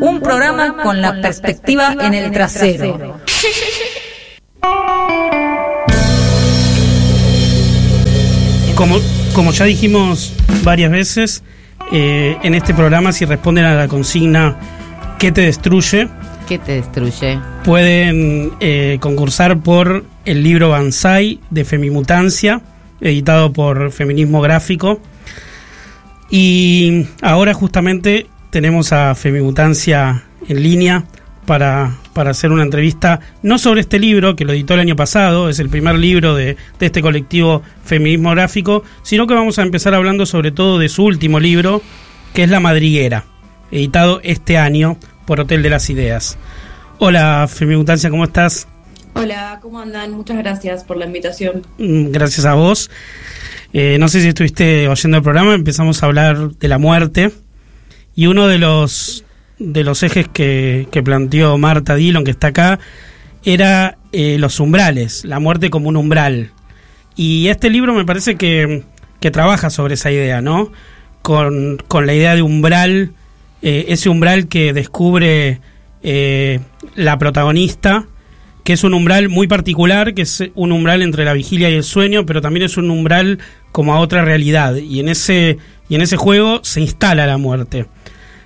un programa con la perspectiva en el trasero. Como, como ya dijimos varias veces, eh, en este programa, si responden a la consigna ¿qué te destruye? ¿Qué te destruye? Pueden eh, concursar por el libro Banzai de Femimutancia, editado por Feminismo Gráfico. Y ahora justamente tenemos a Femimutancia en línea para, para, hacer una entrevista, no sobre este libro, que lo editó el año pasado, es el primer libro de, de, este colectivo Feminismo Gráfico, sino que vamos a empezar hablando sobre todo de su último libro, que es La Madriguera, editado este año por Hotel de las Ideas. Hola, Femimutancia, ¿cómo estás? Hola, ¿cómo andan? Muchas gracias por la invitación. Gracias a vos. Eh, no sé si estuviste oyendo el programa, empezamos a hablar de la muerte y uno de los de los ejes que, que planteó Marta Dillon, que está acá, era eh, los umbrales, la muerte como un umbral. Y este libro me parece que, que trabaja sobre esa idea, ¿no? Con, con la idea de umbral, eh, ese umbral que descubre eh, la protagonista, que es un umbral muy particular, que es un umbral entre la vigilia y el sueño, pero también es un umbral como a otra realidad. Y en ese, y en ese juego se instala la muerte.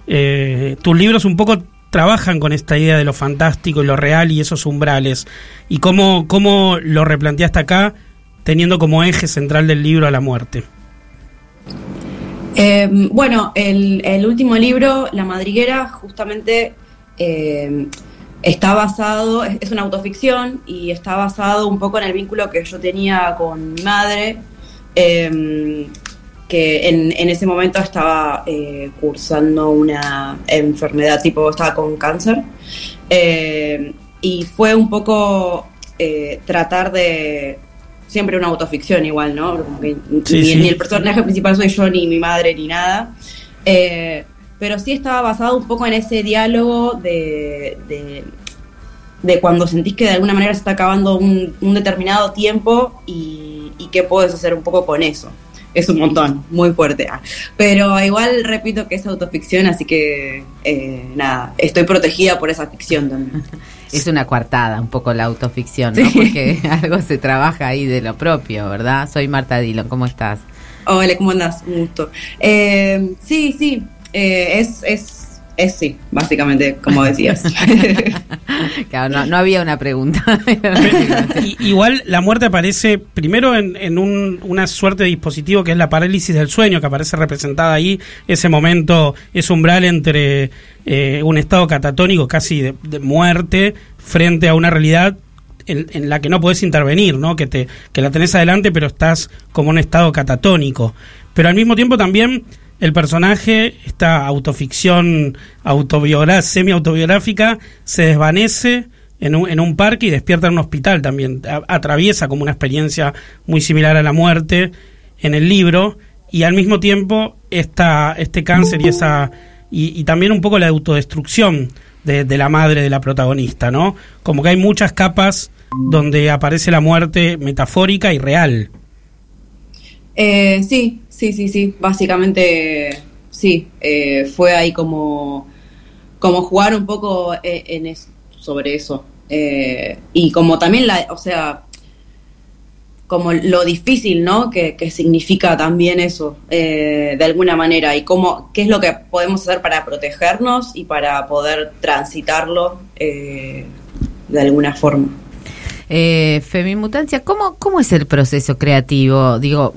Eh, tus libros un poco trabajan con esta idea de lo fantástico y lo real y esos umbrales. ¿Y cómo, cómo lo replanteaste acá, teniendo como eje central del libro a la muerte? Eh, bueno, el, último libro, La Madriguera, justamente eh, está basado, es, una autoficción y está basado un poco en el vínculo que yo tenía con mi madre. Que en, en, ese momento estaba eh, cursando una enfermedad tipo, estaba con cáncer. Eh, y fue un poco eh, tratar de, siempre una autoficción igual, ¿no? Que, Sí, ni, sí. ni el personaje principal soy yo, ni mi madre, ni nada. Eh, pero sí estaba basado un poco en ese diálogo de, de, de cuando sentís que de alguna manera se está acabando un, un determinado tiempo y, y qué puedes hacer un poco con eso es un montón, muy fuerte. Ah. Pero igual repito que es autoficción, así que eh, nada, estoy protegida por esa ficción también. Es una coartada un poco la autoficción, ¿no? Sí. Porque algo se trabaja ahí de lo propio, ¿verdad? Soy Marta Dillon, ¿cómo estás? Hola, ¿cómo andás? Un gusto. Eh, sí, sí, eh, es, es, es sí, básicamente, como decías. claro, no, no, había una pregunta. y, igual la muerte aparece primero en, en un, una suerte de dispositivo que es la parálisis del sueño, que aparece representada ahí, ese momento, ese umbral entre eh, un estado catatónico casi de, de, muerte frente a una realidad en, en, la que no puedes intervenir, ¿no? Que, te, que la tenés adelante, pero estás como en un estado catatónico. Pero al mismo tiempo también el personaje, esta autoficción autobiográfica, semi-autobiográfica, se desvanece en un, parque y despierta en un hospital también. Atraviesa como una experiencia muy similar a la muerte en el libro y al mismo tiempo esta, este cáncer y esa y, y también un poco la autodestrucción de, de, la madre de la protagonista, ¿no? Como que hay muchas capas donde aparece la muerte metafórica y real. Eh, sí, sí, sí, sí. Básicamente, sí. Eh, fue ahí como, como jugar un poco en, en es, sobre eso. Eh, y como también la, o sea, como lo difícil, ¿no? Que, que significa también eso, eh, de alguna manera, y cómo, qué es lo que podemos hacer para protegernos y para poder transitarlo eh, de alguna forma. Eh, Femimutancia, ¿cómo, ¿cómo es el proceso creativo? Digo,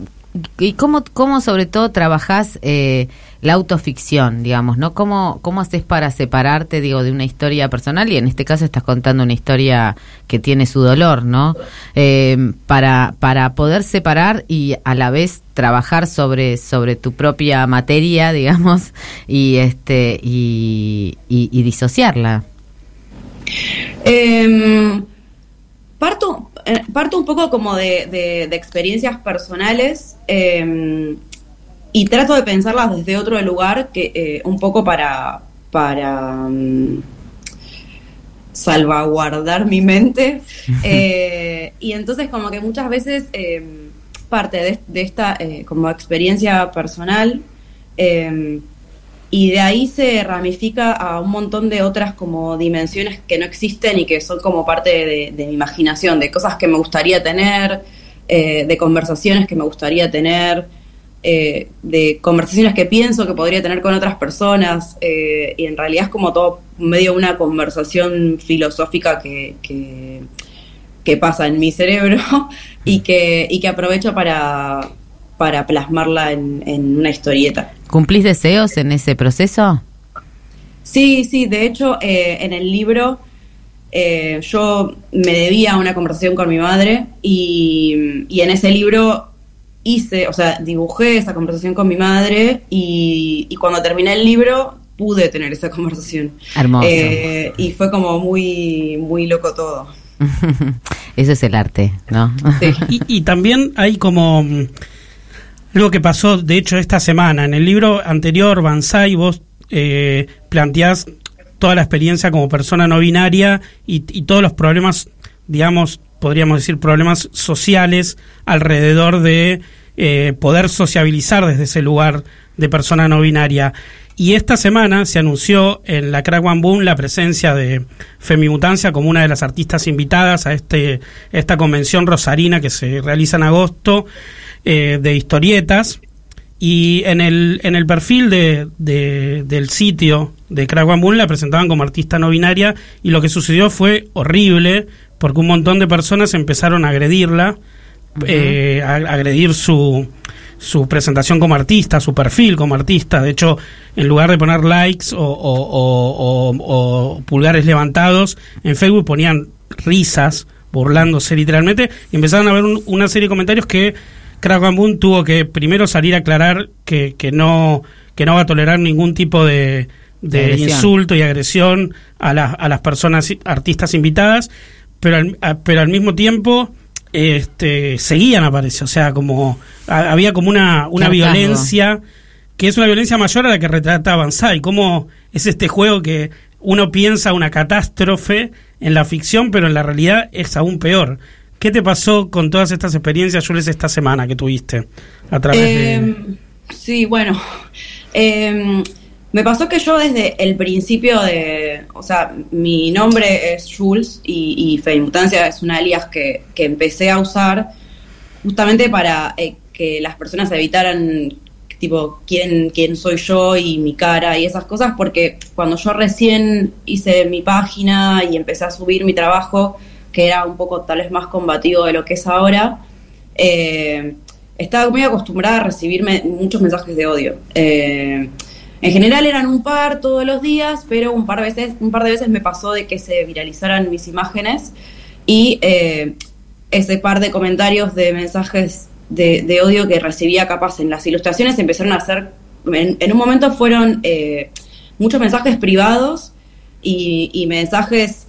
¿y cómo, cómo sobre todo trabajás eh, la autoficción, digamos, ¿no? ¿Cómo, ¿Cómo haces para separarte, digo, de una historia personal? Y en este caso estás contando una historia que tiene su dolor, ¿no? Eh, para, para poder separar y a la vez trabajar sobre, sobre tu propia materia, digamos, y este, y, y, y disociarla. Eh, parto, parto un poco como de, de, de experiencias personales eh, y trato de pensarlas desde otro lugar que eh, un poco para, para um, salvaguardar mi mente. Eh, y entonces como que muchas veces eh, parte de, de esta eh, como experiencia personal y de ahí se ramifica a un montón de otras como dimensiones que no existen y que son como parte de, mi imaginación, de cosas que me gustaría tener, eh, de conversaciones que me gustaría tener, eh, de conversaciones que pienso que podría tener con otras personas, eh, y en realidad es como todo medio una conversación filosófica que, que, pasa en mi cerebro y que, y que aprovecho para, para plasmarla en una historieta. ¿Cumplís deseos en ese proceso? Sí, sí, de hecho eh, en el libro eh, yo me debía una conversación con mi madre y, y, en ese libro hice, o sea, dibujé esa conversación con mi madre y, y cuando terminé el libro pude tener esa conversación. Hermoso. Eh, y fue como muy, muy loco todo. Eso es el arte, ¿no? Sí. Y, y también hay como algo que pasó, de hecho, esta semana. En el libro anterior, Banzai, vos eh, planteás toda la experiencia como persona no binaria y, y todos los problemas, digamos, podríamos decir, problemas sociales alrededor de eh, poder sociabilizar desde ese lugar de persona no binaria. Y esta semana se anunció en la Crack One Boom la presencia de Femimutancia como una de las artistas invitadas a este esta convención rosarina que se realiza en agosto eh, de historietas. Y en el, en el perfil de, de, del sitio de Crack One Boom la presentaban como artista no binaria y lo que sucedió fue horrible porque un montón de personas empezaron a agredirla, uh -huh. eh, a, a agredir su, su presentación como artista, su perfil como artista. De hecho, en lugar de poner likes o, o, o, o, pulgares levantados, en Facebook ponían risas, burlándose literalmente, y empezaron a ver un, una serie de comentarios que Boom tuvo que primero salir a aclarar que, que, no, que no va a tolerar ningún tipo de, de insulto y agresión a, la, a las personas, artistas invitadas, pero al, a, pero al mismo tiempo este, seguían aparece, o sea, como a, había como una, una violencia que es una violencia mayor a la que retrata Banzai, como es este juego que uno piensa una catástrofe en la ficción, pero en la realidad es aún peor. ¿Qué te pasó con todas estas experiencias, Jules, esta semana que tuviste a través de...? Sí, bueno, eh, me pasó que yo desde el principio de, o sea, mi nombre es Jules y, y Femimutancia es un alias que, que, empecé a usar justamente para eh, que las personas evitaran tipo quién, quién soy yo y mi cara y esas cosas, porque cuando yo recién hice mi página y empecé a subir mi trabajo, que era un poco tal vez más combativo de lo que es ahora, eh, estaba muy acostumbrada a recibirme muchos mensajes de odio. Eh, en general eran un par todos los días, pero un par de veces, un par de veces me pasó de que se viralizaran mis imágenes y eh, ese par de comentarios de mensajes de, odio que recibía capaz en las ilustraciones empezaron a hacer, en, un momento fueron muchos mensajes privados y, mensajes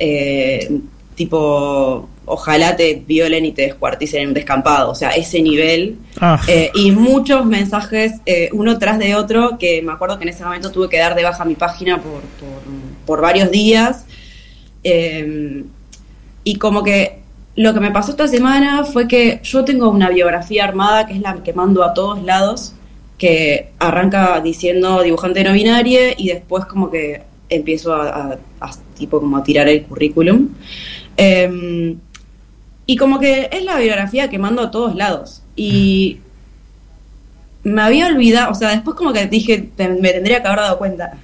tipo ojalá te violen y te descuarticen en un descampado, o sea, ese nivel. Ah. Eh, y muchos mensajes, eh, uno tras de otro, que me acuerdo que en ese momento tuve que dar de baja mi página por, por, por varios días. Eh, y como que lo que me pasó esta semana fue que yo tengo una biografía armada, que es la que mando a todos lados, que arranca diciendo dibujante no binaria y después como que empiezo a, a, a tipo como a tirar el currículum. Eh, y como que es la biografía que mando a todos lados. Y me había olvidado, o sea, después como que dije, me tendría que haber dado cuenta.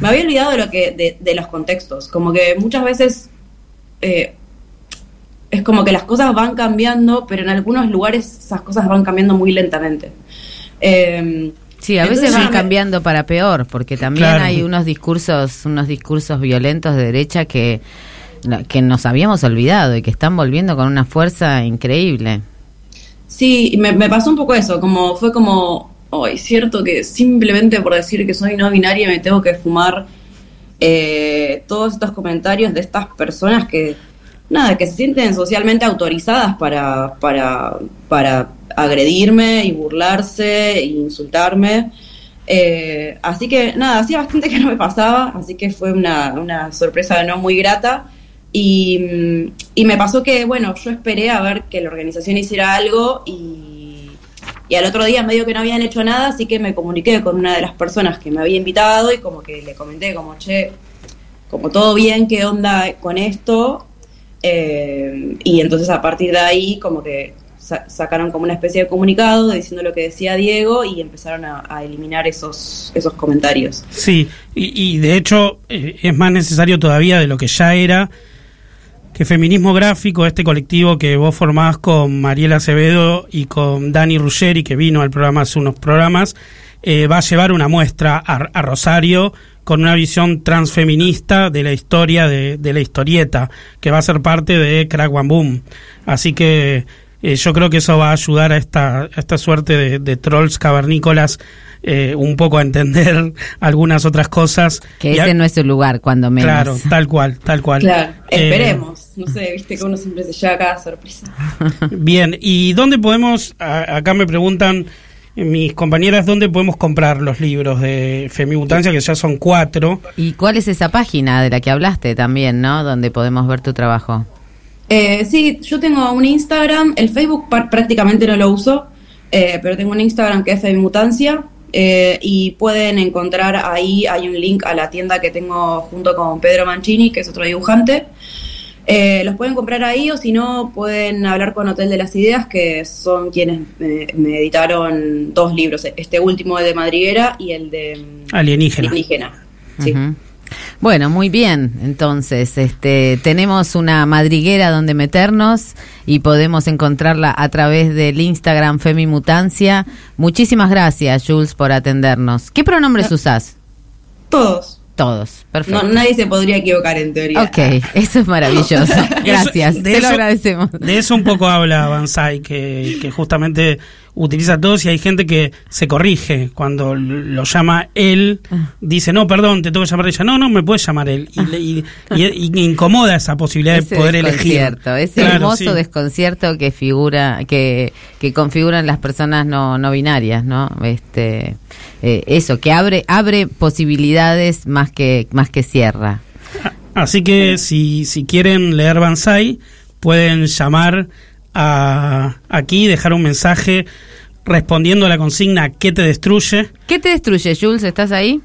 Me había olvidado de lo que, de, de los contextos. Como que muchas veces eh, es como que las cosas van cambiando, pero en algunos lugares esas cosas van cambiando muy lentamente. Eh, Sí, a veces van cambiando para peor, porque también claro. hay unos discursos, unos discursos violentos de derecha que que nos habíamos olvidado y que están volviendo con una fuerza increíble. Sí, me, me pasó un poco eso, como fue como, oh, es cierto que simplemente por decir que soy no binaria me tengo que fumar eh, todos estos comentarios de estas personas que, nada, que se sienten socialmente autorizadas para, para, para agredirme y burlarse e insultarme. Eh, así que nada, hacía bastante que no me pasaba, así que fue una, una sorpresa no muy grata. Y, y, me pasó que, bueno, yo esperé a ver que la organización hiciera algo y, Y al otro día medio que no habían hecho nada, así que me comuniqué con una de las personas que me había invitado y como que le comenté como, che, como todo bien, ¿qué onda con esto? Eh, y entonces a partir de ahí como que sacaron como una especie de comunicado diciendo lo que decía Diego y empezaron a, eliminar esos, esos comentarios. Sí, y, de hecho eh, es más necesario todavía de lo que ya era que Feminismo Gráfico, este colectivo que vos formás con Mariela Acevedo y con Dani Ruggeri, que vino al programa hace unos programas, eh, va a llevar una muestra a, Rosario con una visión transfeminista de la historia de, de, la historieta, que va a ser parte de Crack One Boom. Así que eh, yo creo que eso va a ayudar a esta, esta suerte de, trolls cavernícolas eh, un poco a entender algunas otras cosas. Que ese no es su lugar, cuando menos. Claro, tal cual, tal cual. Claro, eh, esperemos. no sé, viste que uno siempre se lleva cada sorpresa. Bien, ¿y dónde podemos, acá me preguntan mis compañeras, ¿dónde podemos comprar los libros de Femimutancia, que ya son cuatro? ¿Y cuál es esa página de la que hablaste también, no? Donde podemos ver tu trabajo. Eh, sí, yo tengo un Instagram, el Facebook prácticamente no lo uso, eh, pero tengo un Instagram que es Femimutancia eh, y pueden encontrar ahí, hay un link a la tienda que tengo junto con Pedro Mancini, que es otro dibujante. Eh, los pueden comprar ahí o si no pueden hablar con Hotel de las Ideas, que son quienes me, editaron dos libros, este último de Madriguera y el de mm, Alienígena. Alienígena. Sí. Bueno, muy bien. Entonces, este, tenemos una madriguera donde meternos y podemos encontrarla a través del Instagram Femimutancia. Muchísimas gracias, Jules, por atendernos. ¿Qué pronombres usás? Todos. Todos, perfecto. No, nadie se podría equivocar en teoría. Ok, eso es maravilloso. Gracias, te lo agradecemos. De eso un poco habla Banzai, que, que justamente utiliza todos y hay gente que se corrige cuando lo llama él, ah. dice, no, perdón, te tengo que llamar ella, no, no, me puedes llamar él. Y, incomoda esa posibilidad de poder elegir. Ese hermoso desconcierto que figura, que, que configuran las personas no, no binarias, ¿no? Este, eh, eso, que abre, abre posibilidades más que, más que cierra. Así que si, si quieren leer Banzai, pueden llamar a, aquí, dejar un mensaje respondiendo a la consigna ¿qué te destruye? ¿Qué te destruye, Jules? ¿Estás ahí?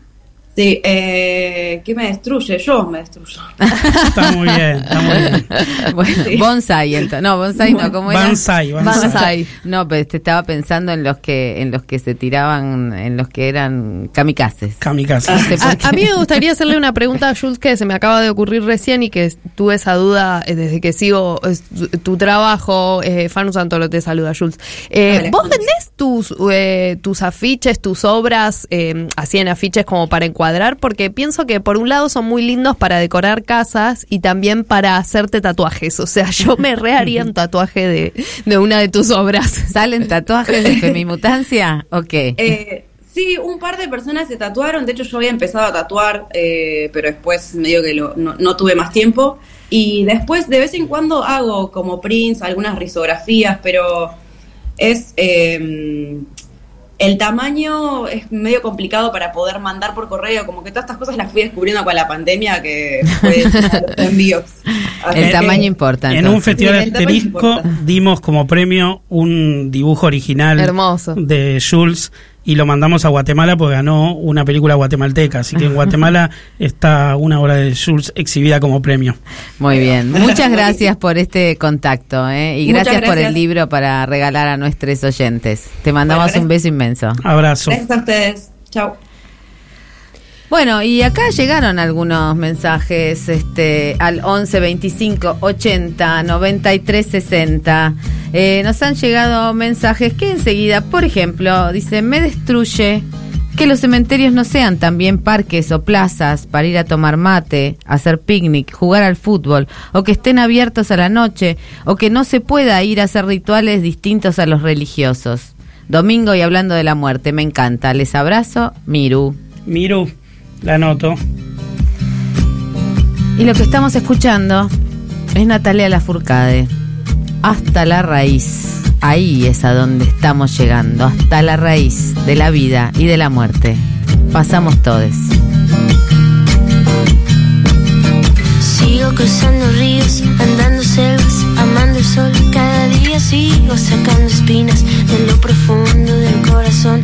Sí, eh, ¿qué me destruye? Yo me destruyo. está muy bien, está muy bien. Bueno, bonsai, entonces. No, bonsai no, ¿cómo era? Bonsai, bonsai. No, pero te estaba pensando en los que en los que se tiraban, en los que eran kamikazes. Kamikazes. a, mí me gustaría hacerle una pregunta a Jules que se me acaba de ocurrir recién y que tuve esa duda eh, desde que sigo tu trabajo. Eh, Fanu Santolo te saluda, Jules. Eh, ¿Vos vendés tus, eh, tus afiches, tus obras, así en afiches como para encuadrar porque pienso que por un lado son muy lindos para decorar casas y también para hacerte tatuajes. O sea, yo me reharía un tatuaje de, de una de tus obras. ¿Salen tatuajes de femimutancia? Ok. Eh, sí, un par de personas se tatuaron. De hecho, yo había empezado a tatuar, eh, pero después medio que no, no, tuve más tiempo. Y después, de vez en cuando, hago como prints, algunas risografías, pero es. Eh, el tamaño es medio complicado para poder mandar por correo, como que todas estas cosas las fui descubriendo con la pandemia que fue envíos. el tamaño importa. En un festival asterisco dimos como premio un dibujo original Hermoso. de Jules y lo mandamos a Guatemala porque ganó una película guatemalteca. Así que en Guatemala está una obra de Jules exhibida como premio. Muy bien. Muchas gracias por este contacto ¿eh? y gracias, por el libro para regalar a nuestros oyentes. Te mandamos un beso inmenso. Abrazo. Gracias a ustedes. Chao. Bueno, y acá llegaron algunos mensajes este, al 11 25 80 93 60. nos han llegado mensajes que enseguida, por ejemplo, dice, me destruye que los cementerios no sean también parques o plazas para ir a tomar mate, hacer picnic, jugar al fútbol, o que estén abiertos a la noche, o que no se pueda ir a hacer rituales distintos a los religiosos. Domingo y hablando de la muerte, me encanta. Les abrazo, Miru. Miru. La noto. Y lo que estamos escuchando es Natalia Lafourcade. Hasta la raíz. Ahí es a donde estamos llegando. Hasta la raíz de la vida y de la muerte. Pasamos todos. Sigo cruzando ríos, andando selvas, amando el sol. Cada día sigo sacando espinas de lo profundo del corazón